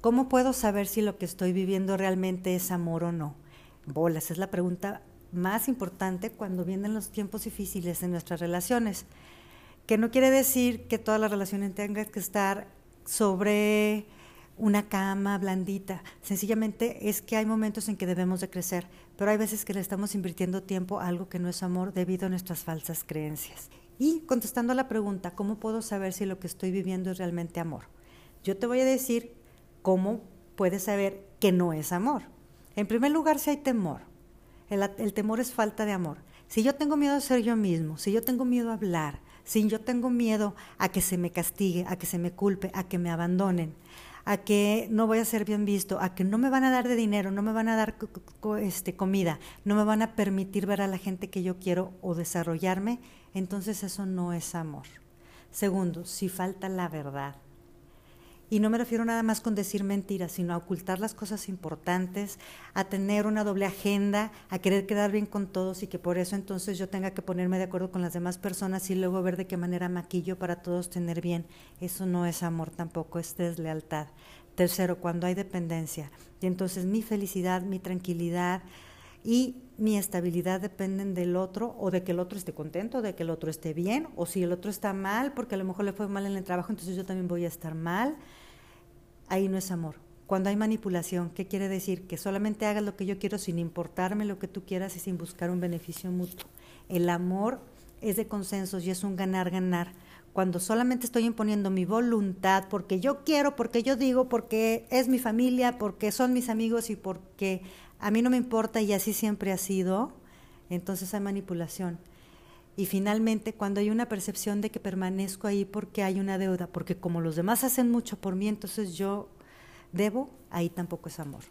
¿Cómo puedo saber si lo que estoy viviendo realmente es amor o no? Bolas, es la pregunta más importante cuando vienen los tiempos difíciles en nuestras relaciones. Que no quiere decir que todas las relaciones tengan que estar sobre una cama blandita. Sencillamente es que hay momentos en que debemos de crecer, pero hay veces que le estamos invirtiendo tiempo a algo que no es amor debido a nuestras falsas creencias. Y contestando a la pregunta, ¿cómo puedo saber si lo que estoy viviendo es realmente amor? Yo te voy a decir cómo puedes saber que no es amor. En primer lugar, si hay temor. El, temor es falta de amor. Si yo tengo miedo a ser yo mismo, si yo tengo miedo a hablar, si yo tengo miedo a que se me castigue, a que se me culpe, a que me abandonen, a que no voy a ser bien visto, a que no me van a dar de dinero, no me van a dar este, comida, no me van a permitir ver a la gente que yo quiero o desarrollarme, entonces eso no es amor. Segundo, si falta la verdad, y no me refiero nada más con decir mentiras, sino a ocultar las cosas importantes, a tener una doble agenda, a querer quedar bien con todos y que por eso entonces yo tenga que ponerme de acuerdo con las demás personas y luego ver de qué manera maquillo para todos tener bien. Eso no es amor tampoco, es deslealtad. Tercero, cuando hay dependencia. Y entonces mi felicidad, mi tranquilidad y mi estabilidad dependen del otro o de que el otro esté contento, de que el otro esté bien, o si el otro está mal, porque a lo mejor le fue mal en el trabajo, entonces yo también voy a estar mal ahí no es amor. Cuando hay manipulación, ¿qué quiere decir? Que solamente hagas lo que yo quiero sin importarme lo que tú quieras y sin buscar un beneficio mutuo. El amor es de consensos y es un ganar-ganar. Cuando solamente estoy imponiendo mi voluntad porque yo quiero, porque yo digo, porque es mi familia, porque son mis amigos y porque a mí no me importa y así siempre ha sido, entonces hay manipulación. Y finalmente, cuando hay una percepción de que permanezco ahí porque hay una deuda, porque como los demás hacen mucho por mí, entonces yo debo, ahí tampoco es amor.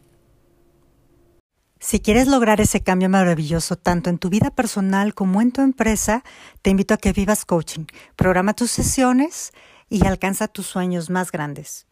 Si quieres lograr ese cambio maravilloso tanto en tu vida personal como en tu empresa, te invito a que vivas coaching. Programa tus sesiones y alcanza tus sueños más grandes.